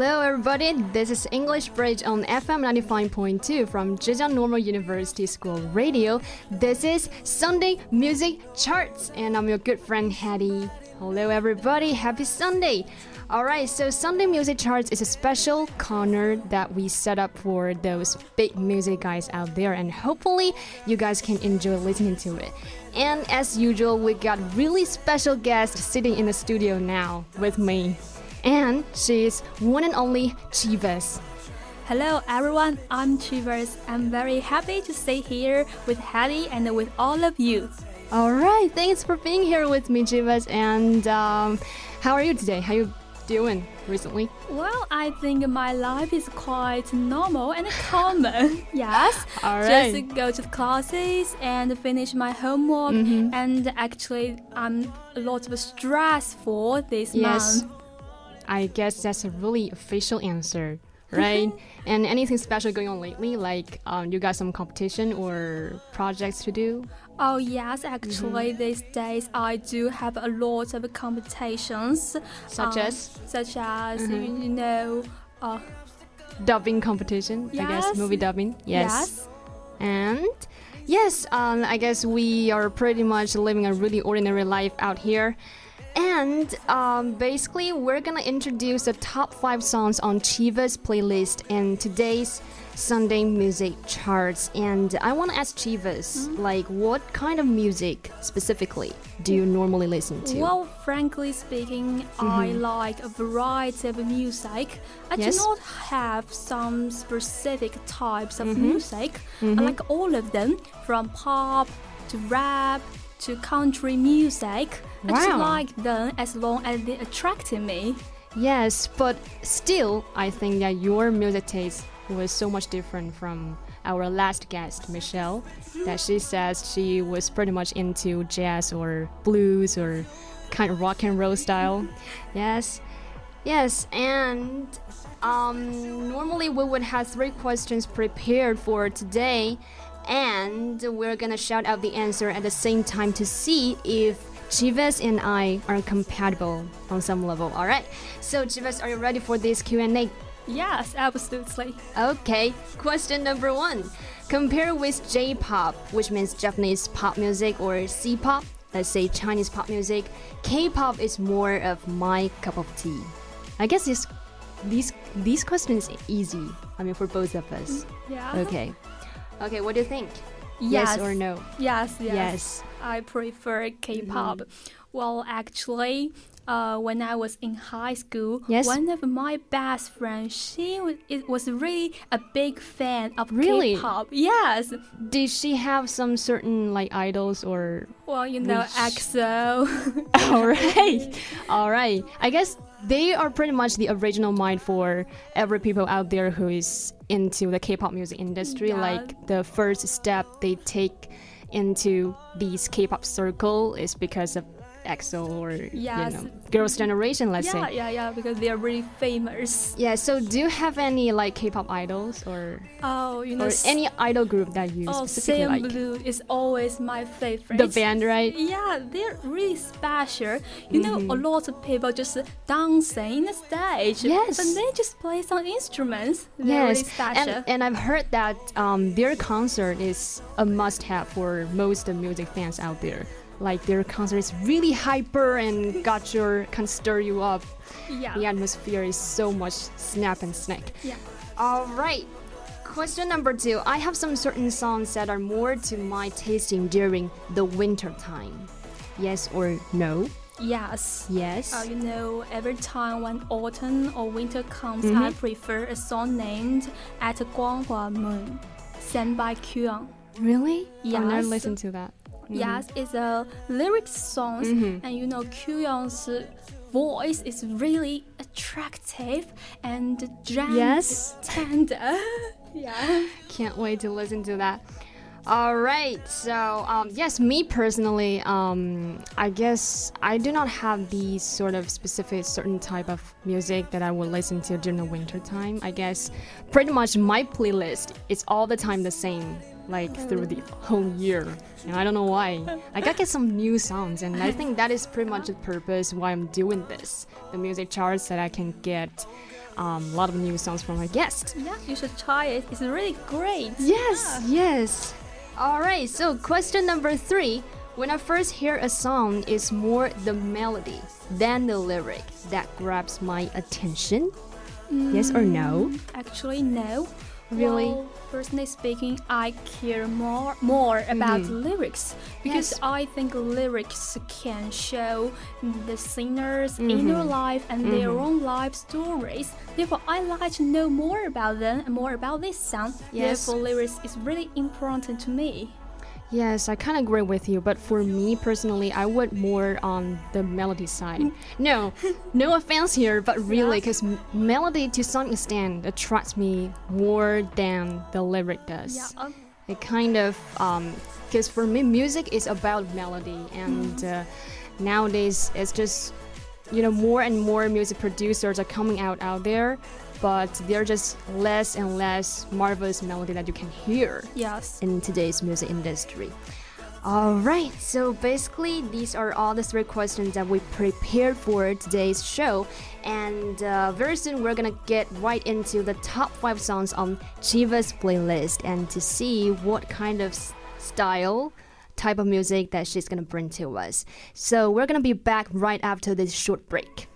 Hello, everybody. This is English Bridge on FM 95.2 from Zhejiang Normal University School Radio. This is Sunday Music Charts, and I'm your good friend Hattie. Hello, everybody. Happy Sunday. All right, so Sunday Music Charts is a special corner that we set up for those big music guys out there, and hopefully, you guys can enjoy listening to it. And as usual, we got really special guest sitting in the studio now with me and she is one and only Chivas. Hello everyone, I'm Chivas. I'm very happy to stay here with Hattie and with all of you. All right, thanks for being here with me, Chivas. And um, how are you today? How you doing recently? Well, I think my life is quite normal and common. yes. All right. Just go to classes and finish my homework. Mm -hmm. And actually, I'm a lot of stressful this yes. month. I guess that's a really official answer, right? and anything special going on lately? Like, um, you got some competition or projects to do? Oh yes, actually, mm -hmm. these days I do have a lot of competitions. Such um, as? Such as, mm -hmm. you know, uh, dubbing competition. Yes. I guess movie dubbing. Yes. yes. And yes, um, I guess we are pretty much living a really ordinary life out here. And um, basically, we're gonna introduce the top five songs on Chiva's playlist in today's Sunday music charts. And I want to ask Chivas, mm -hmm. like, what kind of music specifically do you normally listen to? Well, frankly speaking, mm -hmm. I mm-hmm. like a variety of music. I yes? do not have some specific types of mm -hmm. music. I mm-hmm. like all of them, from pop to rap to country music. Wow. I just like them as long as they attract me. Yes, but still, I think that your music taste was so much different from our last guest, Michelle, that she says she was pretty much into jazz or blues or kind of rock and roll style. Yes, yes, and um, normally we would have three questions prepared for today and we're gonna shout out the answer at the same time to see if Chivas and I are compatible on some level. All right. So Chivas, are you ready for this Q&A? Yes, absolutely. Okay. Question number 1. Compare with J-pop, which means Japanese pop music or C-pop, let's say Chinese pop music. K-pop is more of my cup of tea. I guess this these these questions easy. I mean for both of us. Mm, yeah. Okay. Okay, what do you think? Yes, yes or no? Yes, yes. Yes. I prefer K-pop. Mm. Well, actually, uh, when I was in high school, yes? one of my best friends, she was, it was really a big fan of really? K-pop. Yes. Did she have some certain like idols or? Well, you know. EXO. All right, all right. I guess they are pretty much the original mind for every people out there who is into the K-pop music industry. Yeah. Like the first step they take into these K-pop circle is because of EXO or yes. you know, Girls' Generation, let's yeah, say. Yeah, yeah, yeah, because they are really famous. Yeah. So, do you have any like K-pop idols or oh, you know, or any idol group that you oh, specifically like? Blue is always my favorite. The band, right? Yeah, they're really special. You mm -hmm. know, a mm-hmm. lot of people just dancing in the stage. Yes. But they just play some instruments. They're yes. Really special. And, and I've heard that um, their concert is a must-have for most of music fans out there like their concert is really hyper and got your can stir you up. Yeah. The atmosphere is so much snap and snack. Yeah. All right. Question number two. I have some certain songs that are more to my tasting during the winter time. Yes or no? Yes. Yes. Uh, you know, every time when autumn or winter comes, mm -hmm. I prefer a song named At Guanghua Moon, sang by Kyung. Really? Yes. I've never listened to that. Yes, it's a lyric song, mm-hmm. and you know Kyung's voice is really attractive and gentle, yes. tender. yeah. Can't wait to listen to that. All right, so um, yes, me personally, um, I guess I do not have the sort of specific certain type of music that I would listen to during the winter time. I guess pretty much my playlist is all the time the same like through the whole year. And I don't know why. I gotta get some new songs, and I think that is pretty much the purpose why I'm doing this. The music charts that I can get um, a lot of new songs from my guest. Yeah, you should try it. It's really great. Yes, yeah. yes. All right, so question number three. When I first hear a song, it's more the melody than the lyric that grabs my attention. Mm, yes or no? Mm, actually, no. Really? Well, personally speaking, I care more more about mm. lyrics because yes. I think lyrics can show the singer's mm -hmm. inner life and -hmm. their mm-hmm. own life stories. Therefore, I like to know more about them and more about this song. Yes. Therefore, lyrics is really important to me. Yes, I kind of agree with you, but for me personally, I would more on the melody side. No, no offense here, but really, because melody to some extent attracts me more than the lyric does. Yeah. Um, it kind of, because um, for me, music is about melody, and mm. uh, nowadays it's just, you know, more and more music producers are coming out out there but there are just less and less marvelous melody that you can hear yes. in today's music industry. All right, so basically, these are all the three questions that we prepared for today's show. And uh, very soon, we're gonna get right into the top five songs on Chiva's playlist and to see what kind of style, type of music that she's gonna bring to us. So, we're gonna be back right after this short break.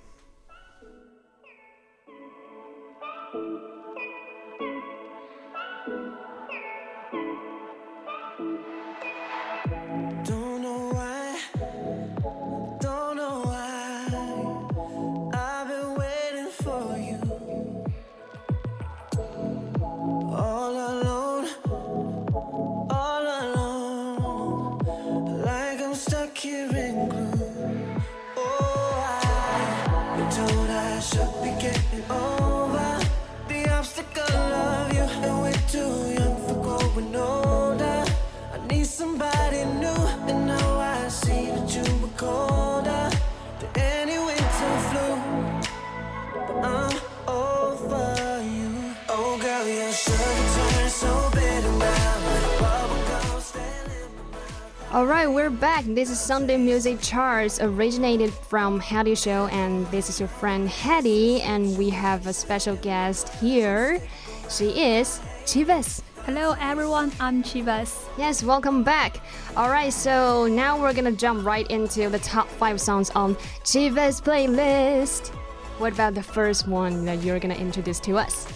Alright, we're back. This is Sunday Music Charts, originated from Hattie Show, and this is your friend Hattie, and we have a special guest here. She is Chivas. Hello everyone, I'm Chivas. Yes, welcome back. Alright, so now we're gonna jump right into the top five songs on Chivas playlist. What about the first one that you're gonna introduce to us?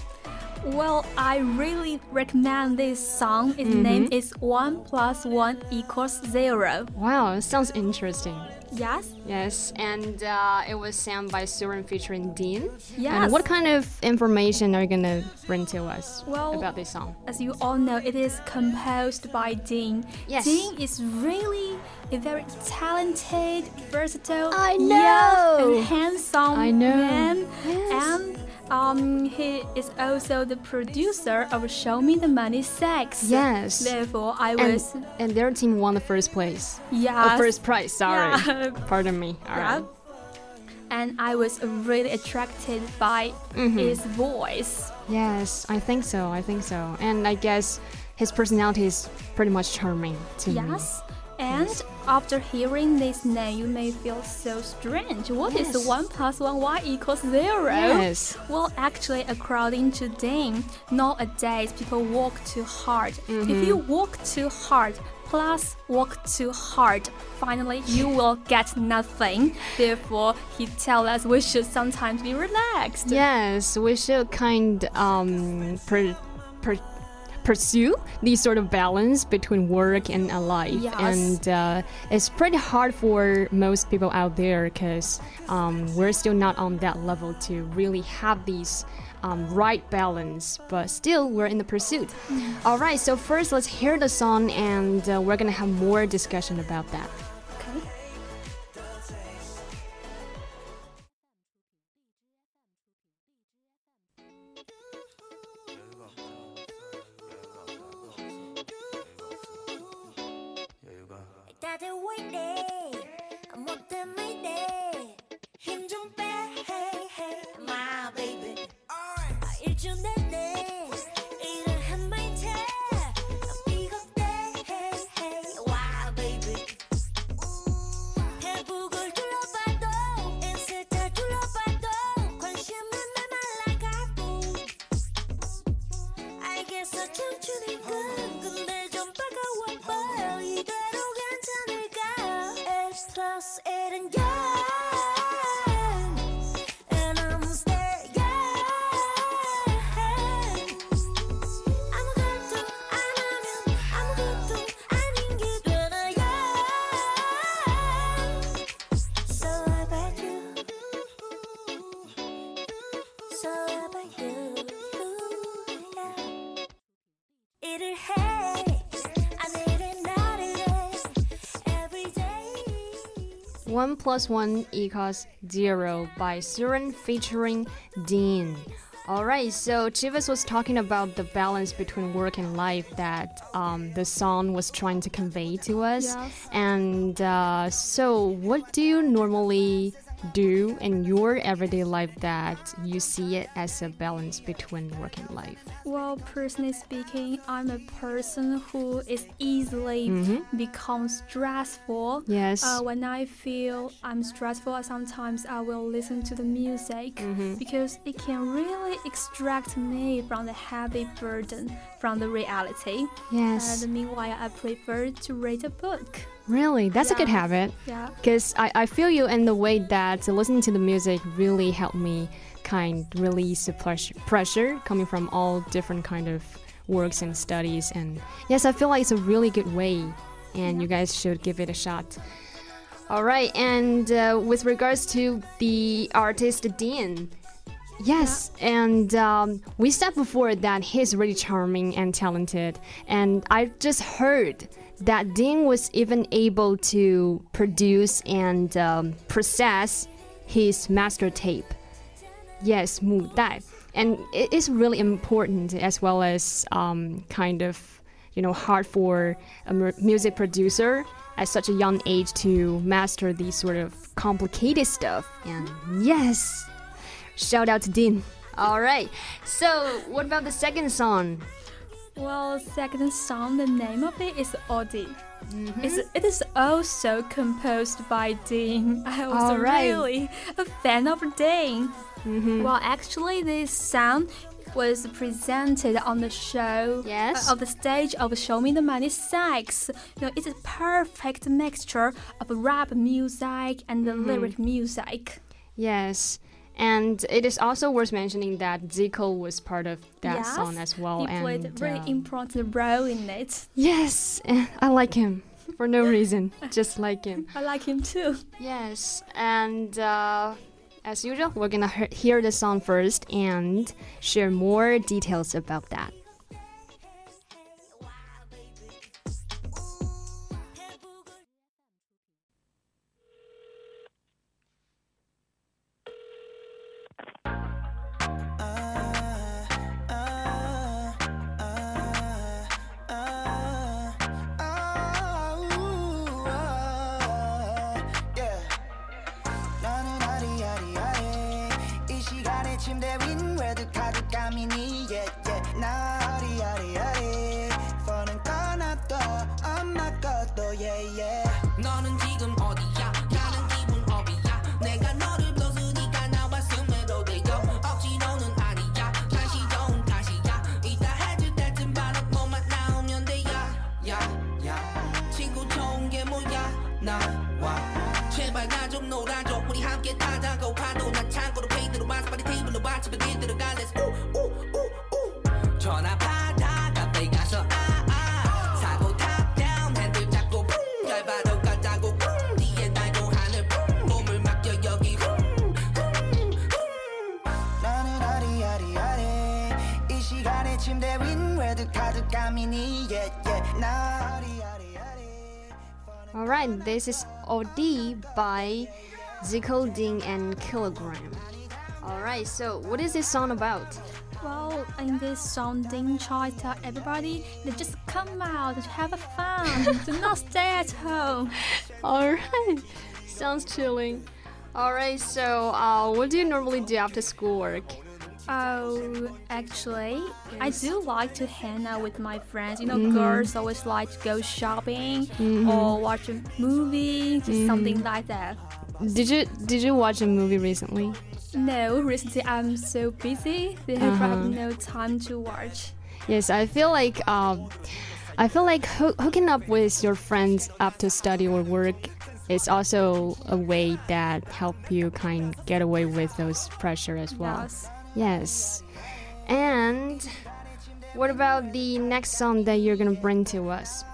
Well, I really recommend this song. Its mm -hmm. name is One Plus One Equals Zero. Wow, sounds interesting. Yes. Yes, and uh, it was sung by Suran featuring Dean. Yes. And what kind of information are you gonna bring to us well, about this song? As you all know, it is composed by Dean. Yes. Dean is really a very talented, versatile, I know, and handsome I know. man. Yes. And um, he is also the producer of Show Me the Money Sex. Yes. Therefore, I was. And, and their team won the first place. Yeah. Oh, first prize, sorry. Yeah. Pardon me. All yeah. right. And I was really attracted by mm -hmm. his voice. Yes, I think so. I think so. And I guess his personality is pretty much charming to yes. me. Yes. And after hearing this name, you may feel so strange. What yes. is 1 plus 1? Y equals 0? Yes. Well, actually, according to Dean, nowadays people work too hard. Mm -hmm. If mm-hmm. you work too hard, plus work too hard, finally you will get nothing. Therefore, he tells us we should sometimes be relaxed. Yes, we should kind um per, per pursue these sort of balance between work and a life. Yes. And uh, it's pretty hard for most people out there because um, we're still not on that level to really have these. Um, right balance, but still we're in the pursuit. Mm. All right, so first let's hear the song, and uh, we're gonna have more discussion about that. 힘좀 빼, hey, hey, my baby 아, 일주 내내 1 plus 1 equals 0 by Suran featuring Dean. Alright, so Chivas was talking about the balance between work and life that um, the song was trying to convey to us. Yes. And uh, so, what do you normally do in your everyday life that you see it as a balance between work and life? Well, personally speaking, I'm a person who is easily become stressful. Yes. Uh, when I feel I'm stressful, sometimes I will listen to the music because it can really extract me from the heavy burden from the reality. yes. And meanwhile, I prefer to read a book. Really, that's a good habit. Yeah. Because I, I feel you in the way that listening to the music really helped me kind release the pressure, pressure coming from all different kind of works and studies. And yes, I feel like it's a really good way, and you guys should give it a shot. All right, and uh, with regards to the artist Dean, Yes, and um, we said before that he's really charming and talented, and I just heard that Dean was even able to produce and um, process his master tape. Yes, 母带, and it is really important as well as um, kind of you know hard for a music producer at such a young age to master these sort of complicated stuff. And yes. Shout out to Dean. All right. So, what about the second song? Well, second song, the name of it is Odi. Mm-hmm. It's, it is also composed by Dean. I was right. really a fan of Dean. Mm-hmm. Well, actually, this song was presented on the show Yes. uh, of the stage of Show Me the Money Sex. You know, it's a perfect mixture of rap music and the mm-hmm. lyric music. Yes. And it is also worth mentioning that Zico was part of that yes, song as well. He played a and really um, important role in it. yes, I like him for no reason, just like him. I like him too. Yes, and uh, as usual, we're gonna he- hear the song first and share more details about that. there in Alright, this is OD by Zico Ding and Kilogram. Alright, so what is this song about? Well, in this song, Ding Chai tell everybody to just come out to have a fun, do not stay at home. Alright, sounds chilling. Alright, so uh, what do you normally do after schoolwork? Oh, actually, I do like to hang out with my friends. You know, girls always like to go shopping or watch a movie, just something like that. Did you did you watch a movie recently? No, recently I'm so busy, therefore I Uh-huh. have no time to watch. Yes, I feel like um, I feel like hoo- hooking up with your friends after study or work is also a way that help you kind of get away with those pressure as well. Yes. Yes. And what about the next song that you're gonna bring to us?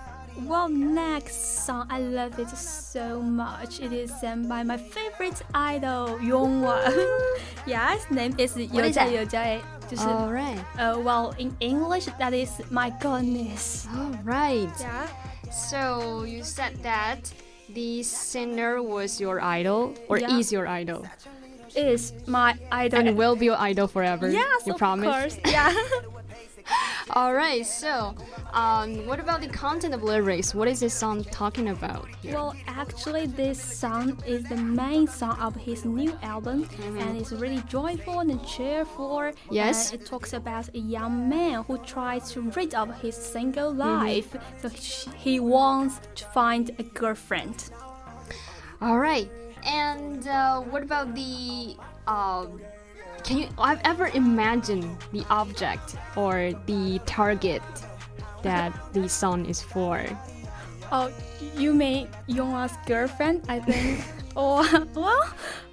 Well, next song, I love it so much. It is sung by my favorite idol, Yongwa. yeah, his name is What is that? Yoja Yoja. 就是 Alright. uh, well, in English, that is my goodness. Alright. Yeah. So you said that the singer was your idol or Yeah. is your idol Is my idol. and will be your idol forever? yes, you of promise? course. Yeah. All right. So, um, what about the content of lyrics? What is this song talking about? here? Well, actually, this song is the main song of his new album, and it's really joyful and cheerful. Yes. And it talks about a young man who tries to rid of his single life, so he- he wants to find a girlfriend. All right. And uh, what about the? Um, can you? I've ever imagined the object or the target that the song is for. Oh, you mean Yong's girlfriend? I think. or well,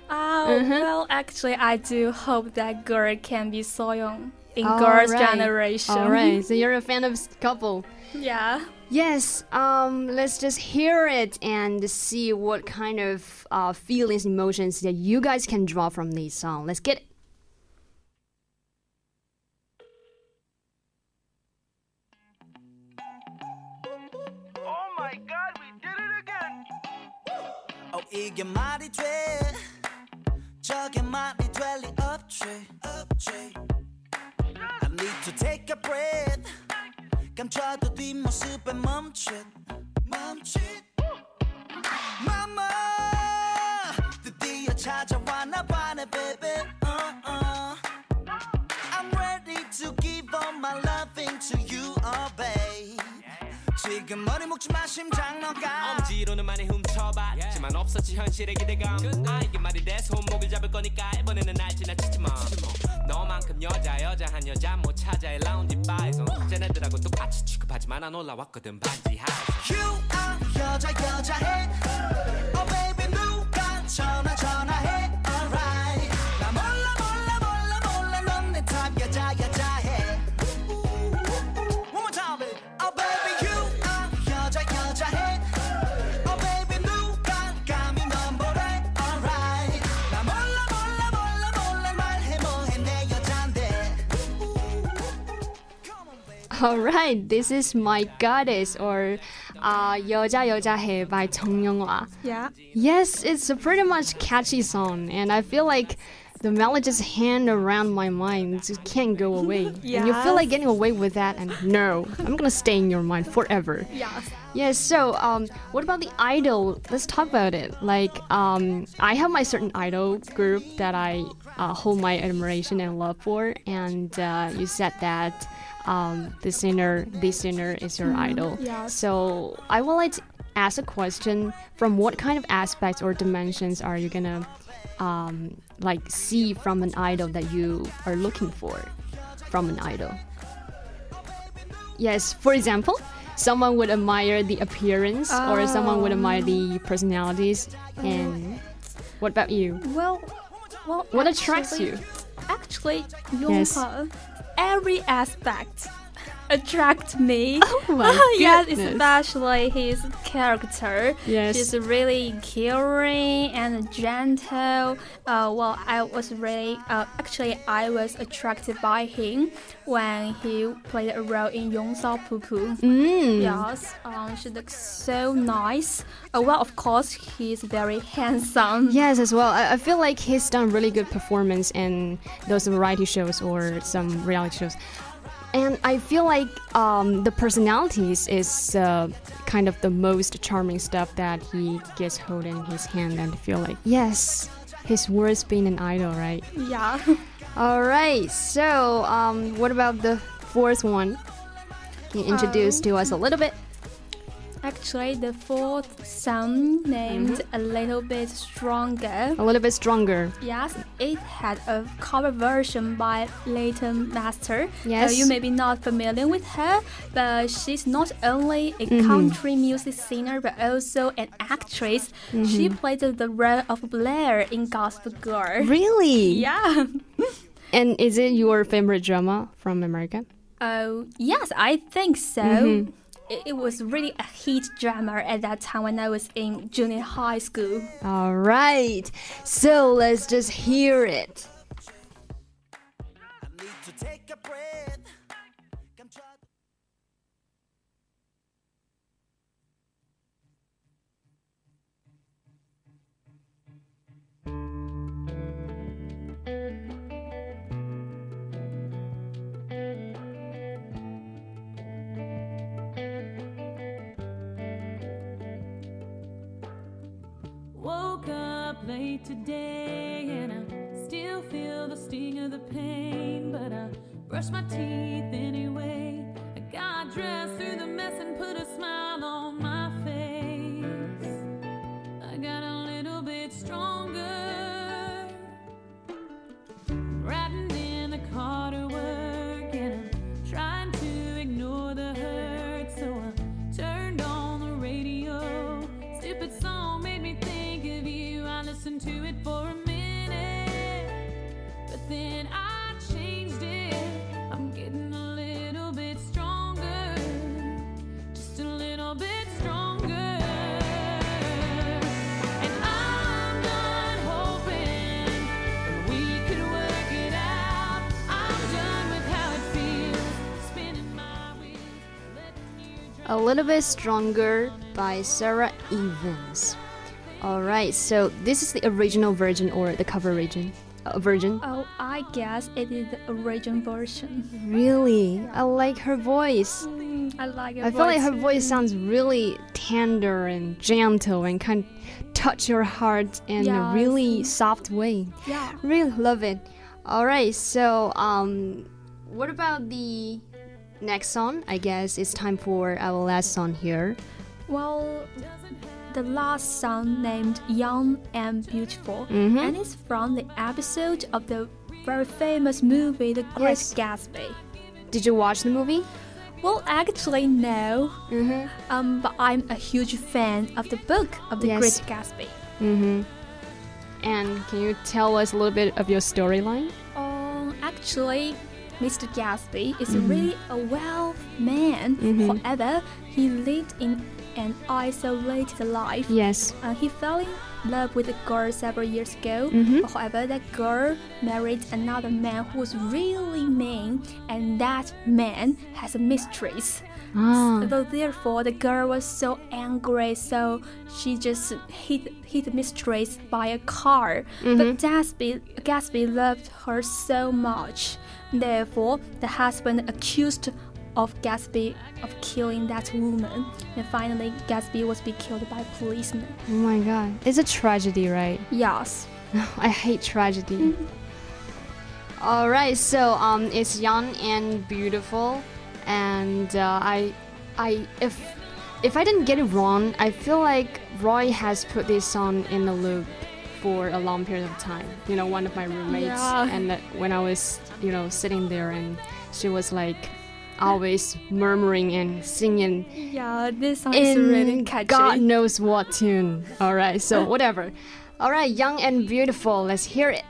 uh, well, actually, I do hope that girl can be Soyoung in All girls' right. generation. All right. So you're a fan of couple. Yeah. Yes, um, let's just hear it and see what kind of uh, feelings, emotions that you guys can draw from this song. Let's get it. Oh my god, we did it again. 어 이게 말이 돼? 저게 말이 될 리 없지. 없지. I need to take a breath. 감춰도 뒷모습에 멈칫. 멈칫. Mama, 드디어 찾아와 나 봐네, baby. Uh, uh. I'm ready to give all my loving to you, oh babe. 지금 머리 묶지 마 심장 너가 엄지로는 많이 훔쳐봤지만 없었지 현실의 기대감 아 이게 말이 돼 손목을 잡을 거니까 이번에는 날 지나치지 마 너만큼 여자 여자한 여자 못 이 라운지 바에서 쟤네들하고 똑같이 취급하지만 난 올라왔거든 반지 하에서. You are 여자 여자해 All right, this is My Goddess or uh, 여자 여자해 by Chong Younghwa. Yeah. Yes, it's a pretty much catchy song, and I feel like the melody just hang around my mind, it just can't go away. And you feel like getting away with that, and no, I'm gonna stay in your mind forever. Yes. Yes, so um, what about the idol? Let's talk about it. Like, um, I have my certain idol group that I uh, hold my admiration and love for, and uh, you said that um, the singer, this singer is your idol. yes. So I would like to ask a question: From what kind of aspects or dimensions are you gonna um, like see from an idol that you are looking for from an idol? Yes, for example, someone would admire the appearance or someone would admire the um, personalities. And what about you? Well, well. What attracts you? Actually, Yes. Yonghe, every aspect attract me. Oh my yes, goodness. especially his character. Yes. She's really caring and gentle. Uh, well, I was really, uh, actually, I was attracted by him when he played a role in Yongsao Pupu. Mm. Yes, um, she looks so nice. Uh, well, of course, he's very handsome. Yes, as well. I, I feel like he's done really good performance in those variety shows or some reality shows. And I feel like um, the personalities is uh, kind of the most charming stuff that he gets hold in his hand and feel like, yes, his worth being an idol, right? Yeah. All right. So, um, what about the fourth one? Can you introduce to us a little bit? Actually, the fourth song named A Little Bit Stronger. A little bit stronger. Yes, it had a cover version by Leighton Meester. Yes. Uh, you may be not familiar with her, but she's not only a Mm-hmm. country music singer but also an actress. She Mm-hmm. played the role of Blair in Gossip Girl. Really? Yeah. And is it your favorite drama from America? Oh, yes, I think so. Mm-hmm. It, it was really a hit drama at that time when I was in junior high school. All right. So let's just hear it. Late today, and I still feel the sting of the pain. But I brush my teeth anyway. I got dressed through the mess and put a smile on little bit stronger by Sara Evans. All right, so this is the original version or the cover version. Uh, version. Oh, I guess it is the original version. Really, I like her voice. Mm, I like it. I feel like her voice sounds really tender and gentle and can touch your heart in a really soft way. Yeah. Really love it. All right, so um, what about the next song? I guess it's time for our last song here. Well, the last song named Young and Beautiful, Mhm. and it's from the episode of the very famous movie The Great Yes. Gatsby. Did you watch the movie? Well, actually, no. Mm-hmm. Um, but I'm a huge fan of the book of The Yes. Great Gatsby. Mm-hmm. And can you tell us a little bit of your storyline? Um, actually, Mr. Gatsby is Mhm. really a well man. Mhm. However, he lived in an isolated life. Yes. Uh, he fell in love with a girl several years ago. Mhm. However, that girl married another man who was really mean, and that man has a mistress. Ah. So therefore, the girl was so angry, so she just hit hit the mistress by a car. Mhm. But Gatsby Gatsby loved her so much. Therefore, the husband accused of Gatsby of killing that woman, and finally, Gatsby was be killed by a policeman. Oh my god. It's a tragedy, right? Yes. I hate tragedy. All right, so um, it's young and beautiful, and uh, I, I if if I didn't get it wrong, I feel like Roy has put this song in the loop for a long period of time. You know, one of my roommates, Yeah. and that when I was you know sitting there, and she was like always murmuring and singing Yeah, this song is really in catchy. God knows what tune. All right, so whatever. All right, young and beautiful. Let's hear it.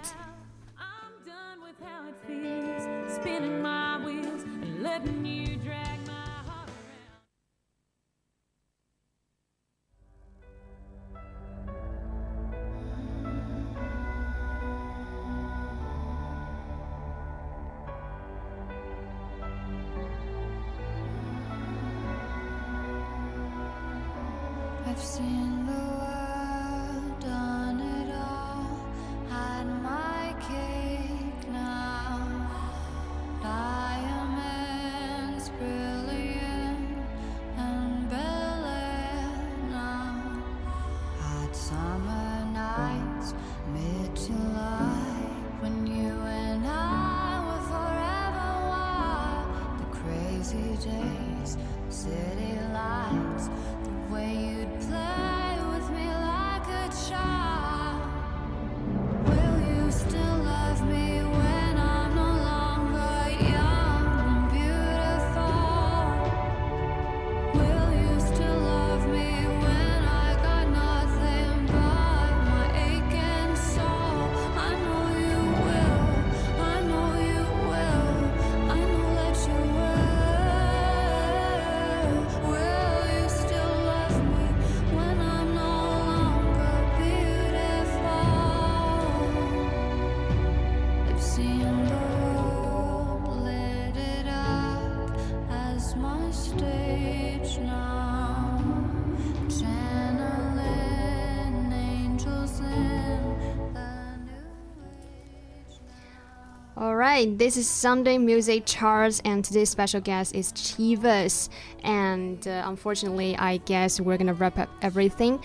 Right, this is Sunday Music Charts, and today's special guest is Chivas. And uh, unfortunately, I guess we're gonna wrap up everything.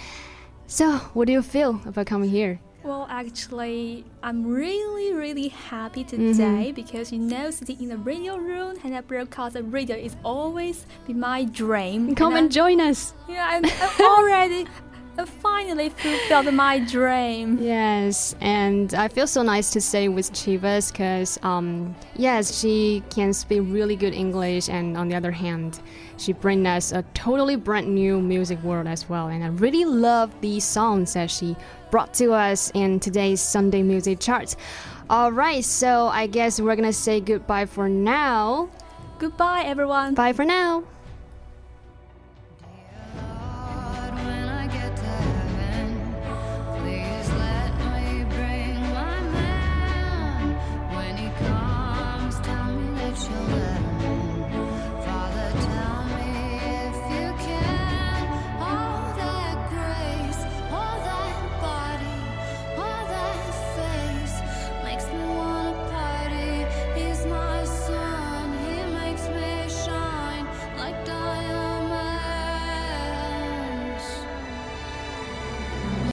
So, what do you feel about coming here? Well, actually, I'm really, really happy today because you know, sitting in the radio room and I broadcast the radio is always be my dream. Come and, and join us. Yeah, I'm, I'm already. I finally fulfilled my dream. Yes, and I feel so nice to stay with Chivas because, um, yes, she can speak really good English, and on the other hand, she brings us a totally brand new music world as well. And I really love these songs that she brought to us in today's Sunday music charts. All right, so I guess we're gonna say goodbye for now. Goodbye, everyone. Bye for now.